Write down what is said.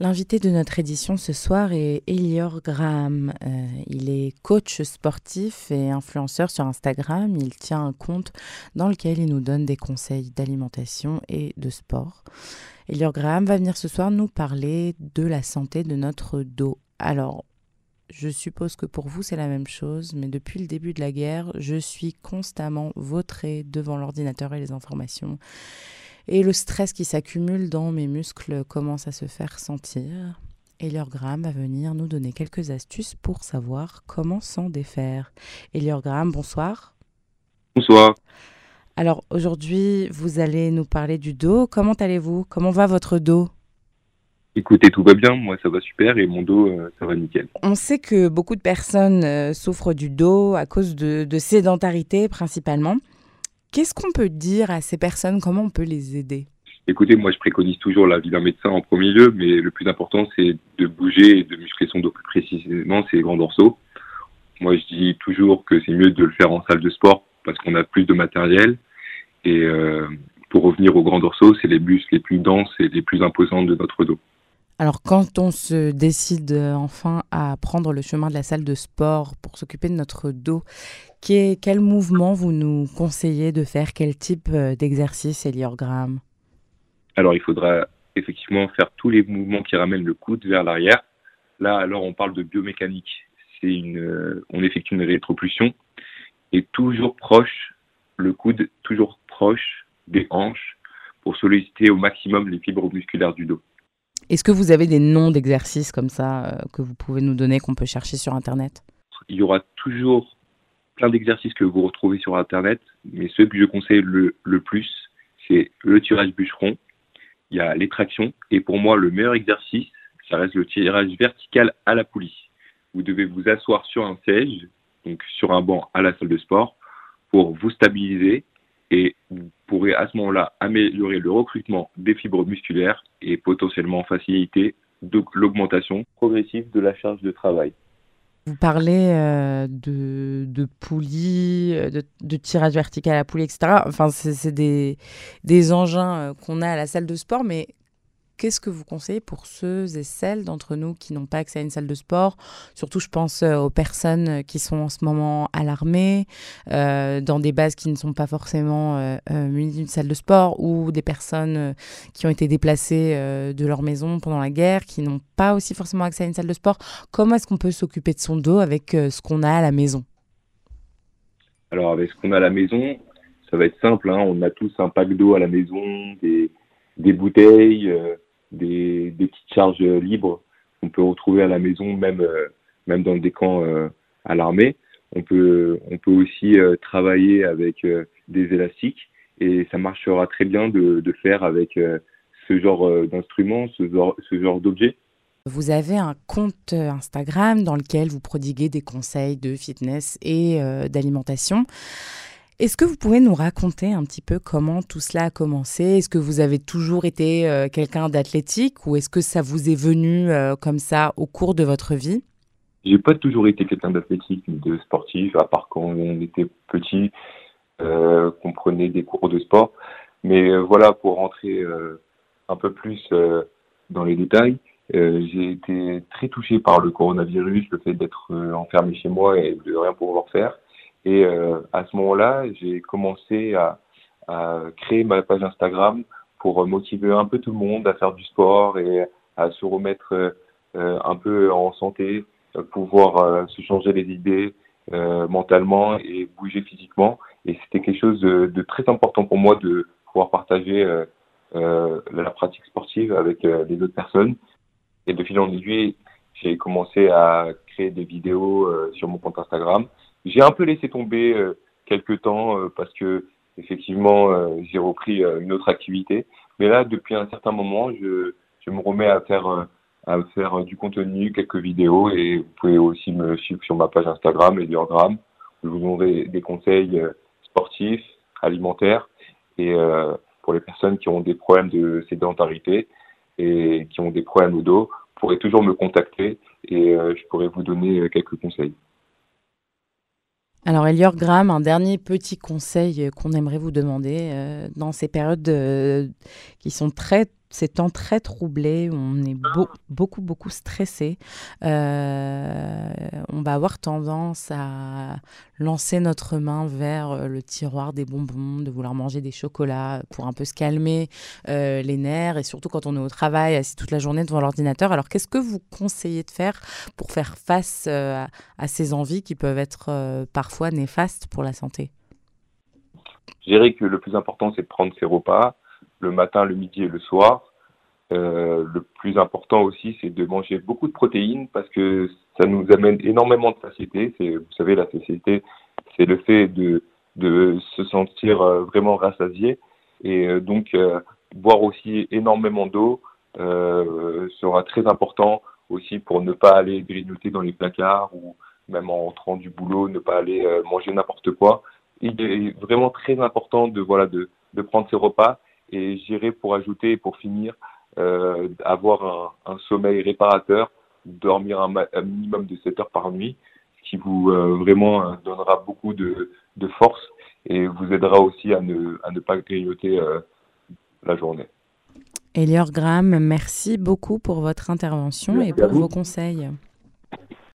L'invité de notre édition ce soir est Elior Graham. Euh, il est coach sportif et influenceur sur Instagram. Il tient un compte dans lequel il nous donne des conseils d'alimentation et de sport. Elior Graham va venir ce soir nous parler de la santé de notre dos. Alors, je suppose que pour vous c'est la même chose, mais depuis le début de la guerre, je suis constamment vautré devant l'ordinateur et les informations. Et le stress qui s'accumule dans mes muscles commence à se faire sentir. Elior Graham va venir nous donner quelques astuces pour savoir comment s'en défaire. Elior Graham, bonsoir. Bonsoir. Alors aujourd'hui, vous allez nous parler du dos. Comment allez-vous? Comment va votre dos? Écoutez, tout va bien, moi ça va super et mon dos, euh, ça va nickel. On sait que beaucoup de personnes euh, souffrent du dos à cause de sédentarité principalement. Qu'est-ce qu'on peut dire à ces personnes? Comment on peut les aider? Écoutez, moi je préconise toujours la vie d'un médecin en premier lieu, mais le plus important c'est de bouger et de muscler son dos plus précisément, les grands dorsaux. Moi je dis toujours que c'est mieux de le faire en salle de sport parce qu'on a plus de matériel. Et euh, pour revenir aux grands dorsaux, c'est les muscles les plus denses et les plus imposants de notre dos. Alors quand on se décide euh, enfin à prendre le chemin de la salle de sport pour s'occuper de notre dos, quel mouvement vous nous conseillez de faire? Quel type euh, d'exercice, Graham Alors il faudra effectivement faire tous les mouvements qui ramènent le coude vers l'arrière. Là alors on parle de biomécanique. Une, euh, on effectue une rétropulsion et toujours proche, le coude toujours proche des hanches pour solliciter au maximum les fibres musculaires du dos. Est-ce que vous avez des noms d'exercices comme ça euh, que vous pouvez nous donner, qu'on peut chercher sur Internet? Il y aura toujours plein d'exercices que vous retrouvez sur Internet, mais ceux que je conseille le, plus, c'est le tirage bûcheron, il y a les tractions, et pour moi, le meilleur exercice, ça reste le tirage vertical à la poulie. Vous devez vous asseoir sur un siège, donc sur un banc à la salle de sport, pour vous stabiliser et vous pourrez à ce moment-là améliorer le recrutement des fibres musculaires et potentiellement faciliter l'augmentation progressive de la charge de travail. Vous parlez euh, de, de poulies, euh, de, tirage vertical à poulie, etc. Enfin, c'est des, des engins euh, qu'on a à la salle de sport, mais Qu'est-ce que vous conseillez pour ceux et celles d'entre nous qui n'ont pas accès à une salle de sport? Surtout, je pense euh, aux personnes qui sont en ce moment à l'armée, euh, dans des bases qui ne sont pas forcément euh, munies d'une salle de sport, ou des personnes qui ont été déplacées de leur maison pendant la guerre, qui n'ont pas aussi forcément accès à une salle de sport. Comment est-ce qu'on peut s'occuper de son dos avec ce qu'on a à la maison? Alors, avec ce qu'on a à la maison, ça va être simple. Hein. On a tous un pack d'eau à la maison, des bouteilles des, petites charges libres qu'on peut retrouver à la maison, même, euh, même dans des camps euh, à l'armée. On peut, on peut aussi euh, travailler avec des élastiques et ça marchera très bien de, de faire avec ce genre d'instrument, ce genre, ce genre d'objet. Vous avez un compte Instagram dans lequel vous prodiguez des conseils de fitness et d'alimentation. Est-ce que vous pouvez nous raconter un petit peu comment tout cela a commencé? Est-ce que vous avez toujours été euh, quelqu'un d'athlétique ou est-ce que ça vous est venu euh, comme ça au cours de votre vie? J'ai pas toujours été quelqu'un d'athlétique ni de sportif, à part quand on était petit, euh, qu'on prenait des cours de sport. Mais voilà, pour rentrer un peu plus dans les détails, j'ai été très touché par le coronavirus, le fait d'être enfermé chez moi et de rien pouvoir faire. Et euh, à ce moment-là, j'ai commencé à, à, créer ma page Instagram pour motiver un peu tout le monde à faire du sport et à se remettre euh, un peu en santé, pouvoir euh, se changer les idées euh, mentalement et bouger physiquement. Et c'était quelque chose de, de, très important pour moi de pouvoir partager la pratique sportive avec les autres personnes. Et de fil en aiguille, j'ai commencé à créer des vidéos sur mon compte Instagram j'ai un peu laissé tomber euh, quelques temps euh, parce que effectivement euh, j'ai repris une autre activité. Mais là, depuis un certain moment, je, je me remets à faire à faire du contenu, quelques vidéos et vous pouvez aussi me suivre sur ma page Instagram, Eliogram. Je vous donnerai des conseils sportifs, alimentaires et pour les personnes qui ont des problèmes de sédentarité et qui ont des problèmes au dos, vous pourrez toujours me contacter et je pourrai vous donner quelques conseils. Alors, Elior Graham, un dernier petit conseil qu'on aimerait vous demander euh, dans ces périodes qui sont très ces temps très troublés, on est beaucoup, beaucoup stressé, euh, on va avoir tendance à lancer notre main vers euh, le tiroir des bonbons, de vouloir manger des chocolats pour un peu se calmer euh, les nerfs, et surtout quand on est au travail, assis toute la journée devant l'ordinateur. Alors, qu'est-ce que vous conseillez de faire pour faire face à, ces envies qui peuvent être parfois néfastes pour la santé? Je dirais que le plus important, c'est de prendre ses repas le matin, le midi et le soir. Euh, le plus important aussi, c'est de manger beaucoup de protéines parce que ça nous amène énormément de satiété. Vous savez, la satiété, c'est le fait de, de se sentir euh, vraiment rassasié. Et euh, donc, boire aussi énormément d'eau sera très important aussi pour ne pas aller grignoter dans les placards ou même en rentrant du boulot, ne pas aller manger n'importe quoi. Il est vraiment très important de voilà de, de prendre ses repas et j'irai pour ajouter pour finir, euh, avoir un, sommeil réparateur, dormir un, minimum de 7 heures par nuit, ce qui vous euh, vraiment euh, donnera beaucoup de, force et vous aidera aussi à ne, à ne pas grignoter la journée. Elior Graham, merci beaucoup pour votre intervention et pour vos conseils.